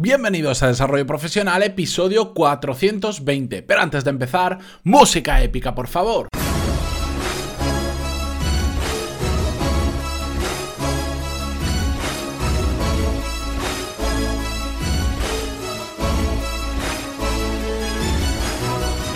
Bienvenidos a Desarrollo Profesional, episodio 420. Pero antes de empezar, música épica, por favor.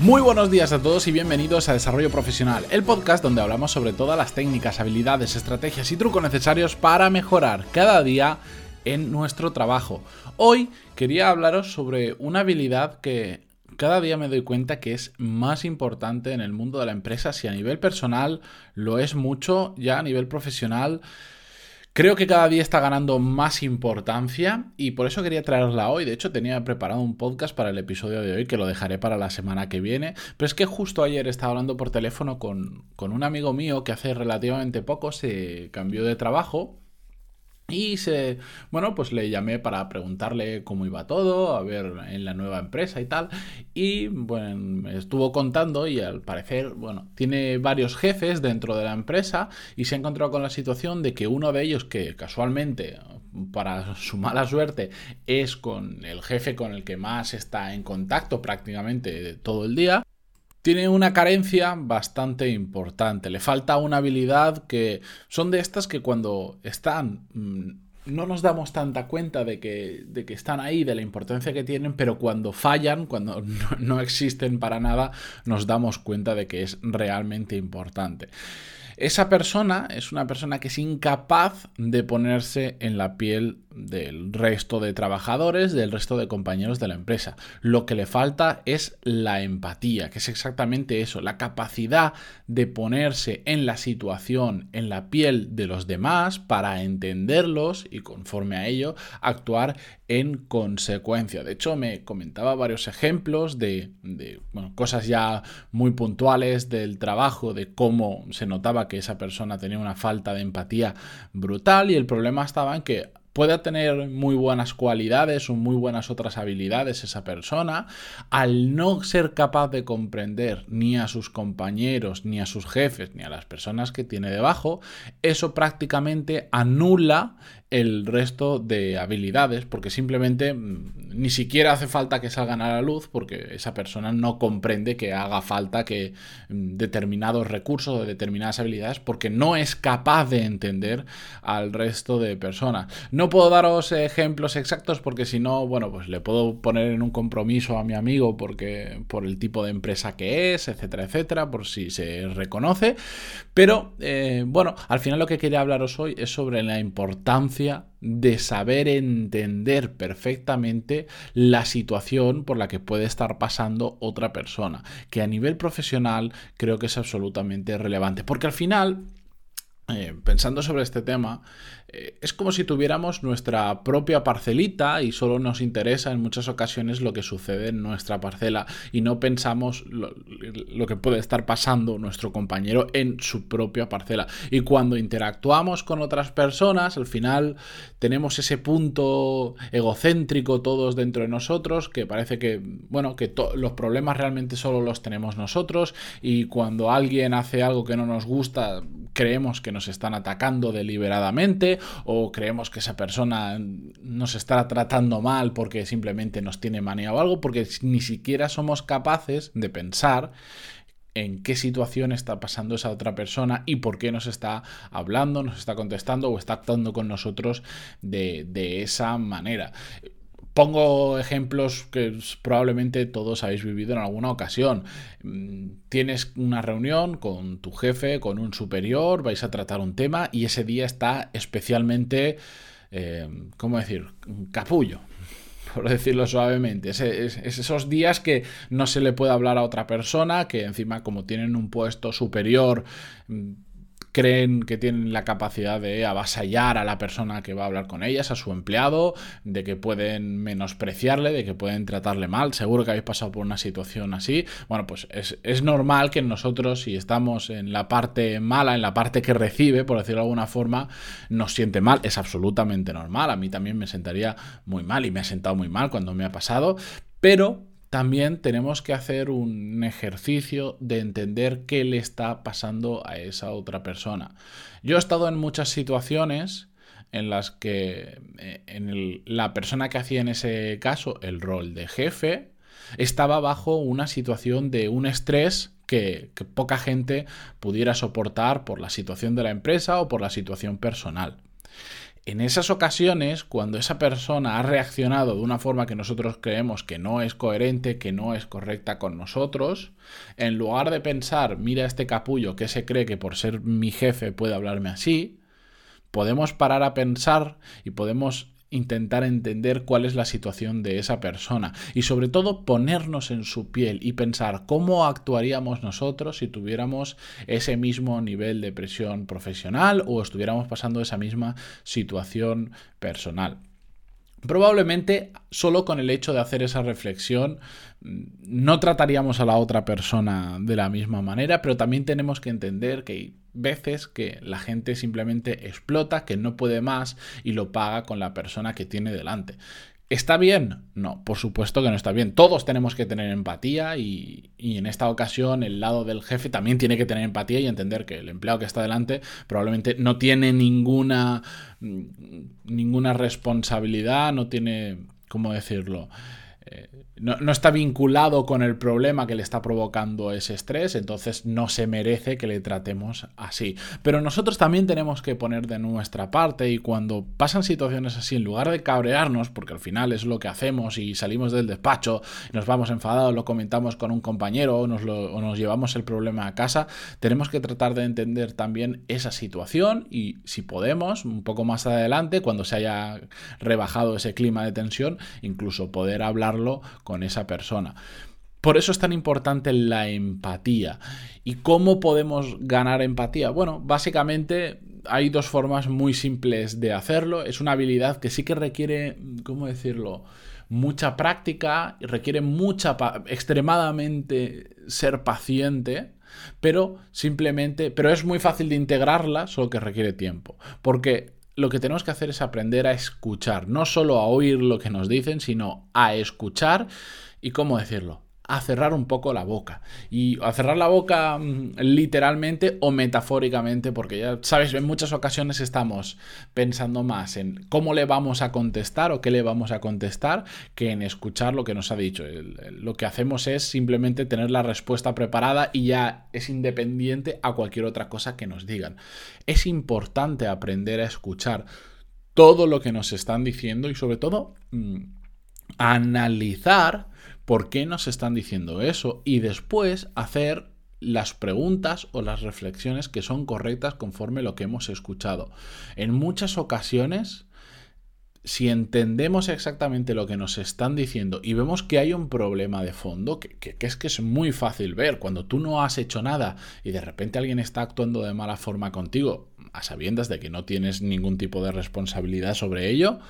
Muy buenos días a todos y bienvenidos a Desarrollo Profesional, el podcast donde hablamos sobre todas las técnicas, habilidades, estrategias y trucos necesarios para mejorar cada día en nuestro trabajo. Hoy quería hablaros sobre una habilidad que cada día me doy cuenta que es más importante en el mundo de la empresa, si a nivel personal lo es mucho, ya a nivel profesional Creo que cada día está ganando más importancia y por eso quería traerla hoy. De hecho, tenía preparado un podcast para el episodio de hoy que lo dejaré para la semana que viene. Pero es que justo ayer estaba hablando por teléfono con, con un amigo mío que hace relativamente poco se cambió de trabajo y se, bueno, pues le llamé para preguntarle cómo iba todo, a ver en la nueva empresa y tal. Y bueno, me estuvo contando y al parecer, bueno, tiene varios jefes dentro de la empresa y se ha encontrado con la situación de que uno de ellos, que casualmente, para su mala suerte, es con el jefe con el que más está en contacto prácticamente todo el día, tiene una carencia bastante importante. Le falta una habilidad que son de estas que cuando están mm, no nos damos tanta cuenta de que, de que, están ahí, de la importancia que tienen, pero cuando fallan, cuando no, existen para nada, nos damos cuenta de que es realmente importante. Esa persona es una persona que es incapaz de ponerse en la piel del resto de trabajadores, del resto de compañeros de la empresa. Lo que le falta es la empatía, que es exactamente eso, la capacidad de ponerse en la situación, en la piel de los demás para entenderlos y conforme a ello actuar en consecuencia. De hecho, me comentaba varios ejemplos de, cosas ya muy puntuales del trabajo, de cómo se notaba que esa persona tenía una falta de empatía brutal y el problema estaba en que pueda tener muy buenas cualidades o muy buenas otras habilidades esa persona, al no ser capaz de comprender ni a sus compañeros, ni a sus jefes, ni a las personas que tiene debajo, eso prácticamente anula el resto de habilidades, porque simplemente mm, ni siquiera hace falta que salgan a la luz, porque esa persona no comprende que haga falta que mm, determinados recursos o determinadas habilidades, porque no es capaz de entender al resto de personas. No puedo daros ejemplos exactos, porque si no, bueno, pues le puedo poner en un compromiso a mi amigo porque por el tipo de empresa que es, etcétera, etcétera, por si se reconoce. Pero eh, bueno, al final lo que quería hablaros hoy es sobre la importancia de saber entender perfectamente la situación por la que puede estar pasando otra persona, que a nivel profesional creo que es absolutamente relevante, porque al final eh, pensando sobre este tema, es como si tuviéramos nuestra propia parcelita y solo nos interesa en muchas ocasiones lo que sucede en nuestra parcela y no pensamos lo, que puede estar pasando nuestro compañero en su propia parcela. Y cuando interactuamos con otras personas, al final tenemos ese punto egocéntrico todos dentro de nosotros que parece que, bueno, que los problemas realmente solo los tenemos nosotros y cuando alguien hace algo que no nos gusta, creemos que nos están atacando deliberadamente o creemos que esa persona nos está tratando mal porque simplemente nos tiene manía o algo, porque ni siquiera somos capaces de pensar en qué situación está pasando esa otra persona y por qué nos está hablando, nos está contestando o está actuando con nosotros de, de esa manera. Pongo ejemplos que probablemente todos habéis vivido en alguna ocasión. Mm, tienes una reunión con tu jefe, con un superior, vais a tratar un tema y ese día está especialmente, eh, ¿cómo decir?, capullo, por decirlo suavemente. Es, esos días que no se le puede hablar a otra persona, que encima como tienen un puesto superior mm, creen que tienen la capacidad de avasallar a la persona que va a hablar con ellas, a su empleado, de que pueden menospreciarle, de que pueden tratarle mal. Seguro que habéis pasado por una situación así. Bueno, pues es, normal que nosotros, si estamos en la parte mala, en la parte que recibe, por decirlo de alguna forma, nos siente mal. Es absolutamente normal. A mí también me sentaría muy mal y me ha sentado muy mal cuando me ha pasado. Pero también tenemos que hacer un ejercicio de entender qué le está pasando a esa otra persona. Yo he estado en muchas situaciones en las que eh, en la persona que hacía en ese caso el rol de jefe estaba bajo una situación de un estrés que, que, poca gente pudiera soportar por la situación de la empresa o por la situación personal. En esas ocasiones, cuando esa persona ha reaccionado de una forma que nosotros creemos que no es coherente, que no es correcta con nosotros, en lugar de pensar, mira este capullo que se cree que por ser mi jefe puede hablarme así, podemos parar a pensar y podemos intentar entender cuál es la situación de esa persona y sobre todo ponernos en su piel y pensar cómo actuaríamos nosotros si tuviéramos ese mismo nivel de presión profesional o estuviéramos pasando esa misma situación personal. Probablemente solo con el hecho de hacer esa reflexión mm, no trataríamos a la otra persona de la misma manera, pero también tenemos que entender que hay veces que la gente simplemente explota, que no puede más y lo paga con la persona que tiene delante. ¿Está bien? No, por supuesto que no está bien. Todos tenemos que tener empatía y, en esta ocasión el lado del jefe también tiene que tener empatía y entender que el empleado que está delante probablemente no tiene ninguna, mm, ninguna responsabilidad, no tiene, ¿cómo decirlo? Eh, no, está vinculado con el problema que le está provocando ese estrés, entonces no se merece que le tratemos así. Pero nosotros también tenemos que poner de nuestra parte y cuando pasan situaciones así, en lugar de cabrearnos, porque al final es lo que hacemos y salimos del despacho nos vamos enfadados, lo comentamos con un compañero o nos, o nos llevamos el problema a casa, tenemos que tratar de entender también esa situación y si podemos, un poco más adelante, cuando se haya rebajado ese clima de tensión, incluso poder hablarlo con esa persona. Por eso es tan importante la empatía. ¿Y cómo podemos ganar empatía? Bueno, básicamente hay dos formas muy simples de hacerlo. Es una habilidad que sí que requiere, ¿cómo decirlo? Mucha práctica, requiere mucha, extremadamente ser paciente, pero simplemente, pero es muy fácil de integrarla, solo que requiere tiempo. Porque lo que tenemos que hacer es aprender a escuchar, no solo a oír lo que nos dicen, sino a escuchar y, ¿cómo decirlo? A cerrar un poco la boca. Y a cerrar la boca mm, literalmente o metafóricamente, porque ya sabes, en muchas ocasiones estamos pensando más en cómo le vamos a contestar o qué le vamos a contestar que en escuchar lo que nos ha dicho. Lo que hacemos es simplemente tener la respuesta preparada y ya es independiente a cualquier otra cosa que nos digan. Es importante aprender a escuchar todo lo que nos están diciendo y sobre todo mm, analizar por qué nos están diciendo eso y después hacer las preguntas o las reflexiones que son correctas conforme lo que hemos escuchado. En muchas ocasiones, si entendemos exactamente lo que nos están diciendo y vemos que hay un problema de fondo, que, que, es que es muy fácil ver, cuando tú no has hecho nada y de repente alguien está actuando de mala forma contigo, a sabiendas de que no tienes ningún tipo de responsabilidad sobre ello,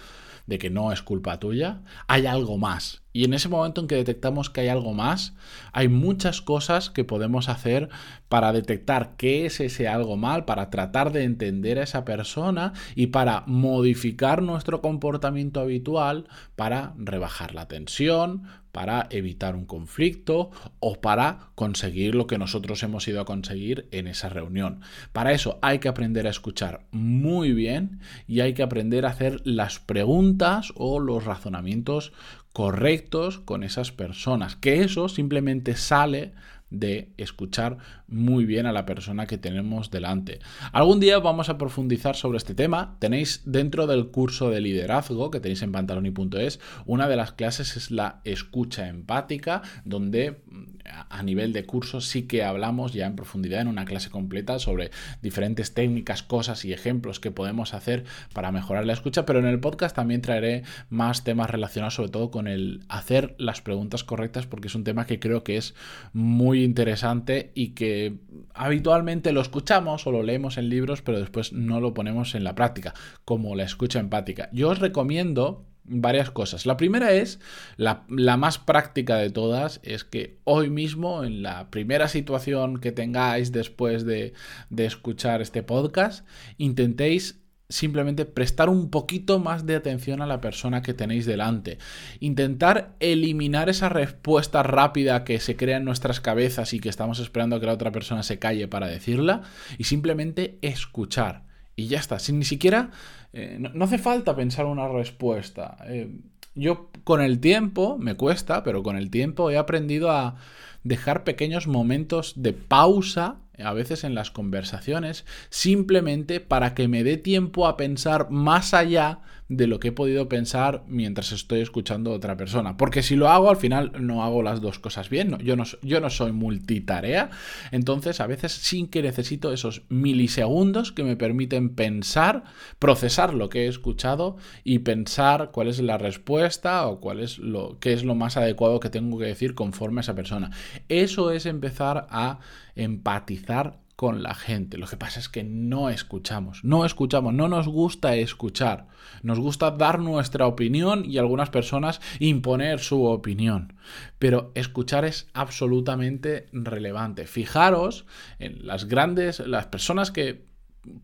de que no es culpa tuya, hay algo más. Y en ese momento en que detectamos que hay algo más, hay muchas cosas que podemos hacer para detectar qué es ese algo mal, para tratar de entender a esa persona y para modificar nuestro comportamiento habitual para rebajar la tensión, para evitar un conflicto o para conseguir lo que nosotros hemos ido a conseguir en esa reunión. Para eso hay que aprender a escuchar muy bien y hay que aprender a hacer las preguntas o los razonamientos correctos con esas personas, que eso simplemente sale de escuchar muy bien a la persona que tenemos delante. Algún día vamos a profundizar sobre este tema. Tenéis dentro del curso de liderazgo que tenéis en pantaloni.es, una de las clases es la escucha empática, donde a nivel de curso sí que hablamos ya en profundidad en una clase completa sobre diferentes técnicas, cosas y ejemplos que podemos hacer para mejorar la escucha, pero en el podcast también traeré más temas relacionados sobre todo con el hacer las preguntas correctas porque es un tema que creo que es muy interesante y que habitualmente lo escuchamos o lo leemos en libros, pero después no lo ponemos en la práctica, como la escucha empática. Yo os recomiendo varias cosas. La primera es, la, más práctica de todas, es que hoy mismo, en la primera situación que tengáis después de, de escuchar este podcast, intentéis simplemente prestar un poquito más de atención a la persona que tenéis delante. Intentar eliminar esa respuesta rápida que se crea en nuestras cabezas y que estamos esperando a que la otra persona se calle para decirla y simplemente escuchar y ya está, sin ni siquiera, eh, no, hace falta pensar una respuesta. Eh, yo con el tiempo, me cuesta, pero con el tiempo he aprendido a dejar pequeños momentos de pausa a veces en las conversaciones, simplemente para que me dé tiempo a pensar más allá de lo que he podido pensar mientras estoy escuchando a otra persona. Porque si lo hago, al final no hago las dos cosas bien. yo, no, yo no soy multitarea. Entonces, a veces sí que necesito esos milisegundos que me permiten pensar, procesar lo que he escuchado y pensar cuál es la respuesta o cuál es lo, qué es lo más adecuado que tengo que decir conforme a esa persona. Eso es empezar a empatizar con la gente. Lo que pasa es que no escuchamos, no escuchamos, no nos gusta escuchar. Nos gusta dar nuestra opinión y algunas personas imponer su opinión. Pero escuchar es absolutamente relevante. Fijaros en las grandes, las personas que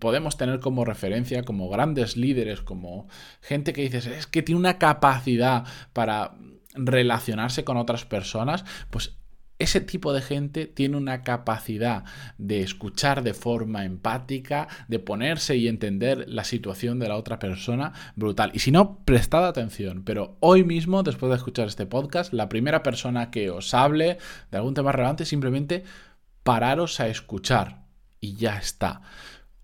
podemos tener como referencia, como grandes líderes, como gente que dices, es que tiene una capacidad para relacionarse con otras personas, pues ese tipo de gente tiene una capacidad de escuchar de forma empática, de ponerse y entender la situación de la otra persona brutal. Y si no, prestad atención. Pero hoy mismo, después de escuchar este podcast, la primera persona que os hable de algún tema relevante, simplemente pararos a escuchar. Y ya está.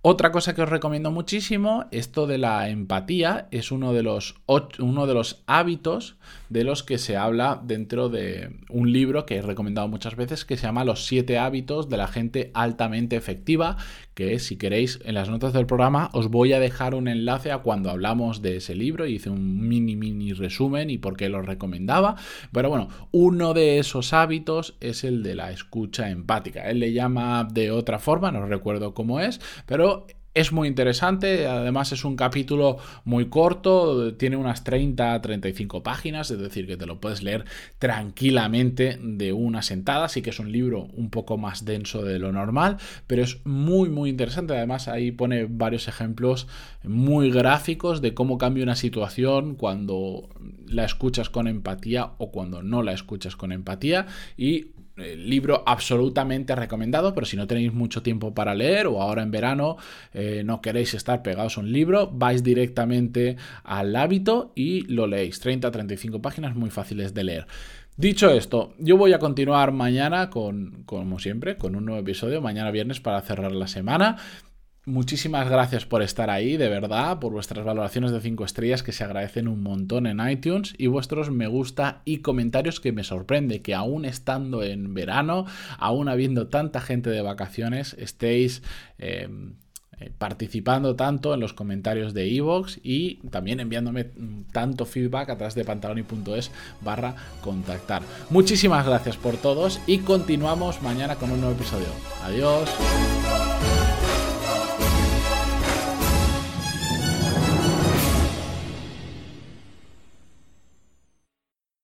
Otra cosa que os recomiendo muchísimo, esto de la empatía, es uno de los, uno de los hábitos de los que se habla dentro de un libro que he recomendado muchas veces que se llama Los siete hábitos de la gente altamente efectiva, que si queréis en las notas del programa os voy a dejar un enlace a cuando hablamos de ese libro, hice un mini mini resumen y por qué lo recomendaba, pero bueno, uno de esos hábitos es el de la escucha empática. Él le llama de otra forma, no recuerdo cómo es, pero es muy interesante, además es un capítulo muy corto, tiene unas 30 35 páginas, es decir, que te lo puedes leer tranquilamente de una sentada, sí que es un libro un poco más denso de lo normal, pero es muy muy interesante, además ahí pone varios ejemplos muy gráficos de cómo cambia una situación cuando la escuchas con empatía o cuando no la escuchas con empatía y libro absolutamente recomendado, pero si no tenéis mucho tiempo para leer o ahora en verano eh, no queréis estar pegados a un libro, vais directamente al hábito y lo leéis. 30-35 páginas muy fáciles de leer. Dicho esto, yo voy a continuar mañana con, como siempre, con un nuevo episodio, mañana viernes para cerrar la semana. Muchísimas gracias por estar ahí, de verdad, por vuestras valoraciones de 5 estrellas que se agradecen un montón en iTunes y vuestros me gusta y comentarios que me sorprende que aún estando en verano, aún habiendo tanta gente de vacaciones, estéis... Eh, eh, participando tanto en los comentarios de iVoox y también enviándome tanto feedback a través de pantaloni.es barra contactar. Muchísimas gracias por todos y continuamos mañana con un nuevo episodio. Adiós.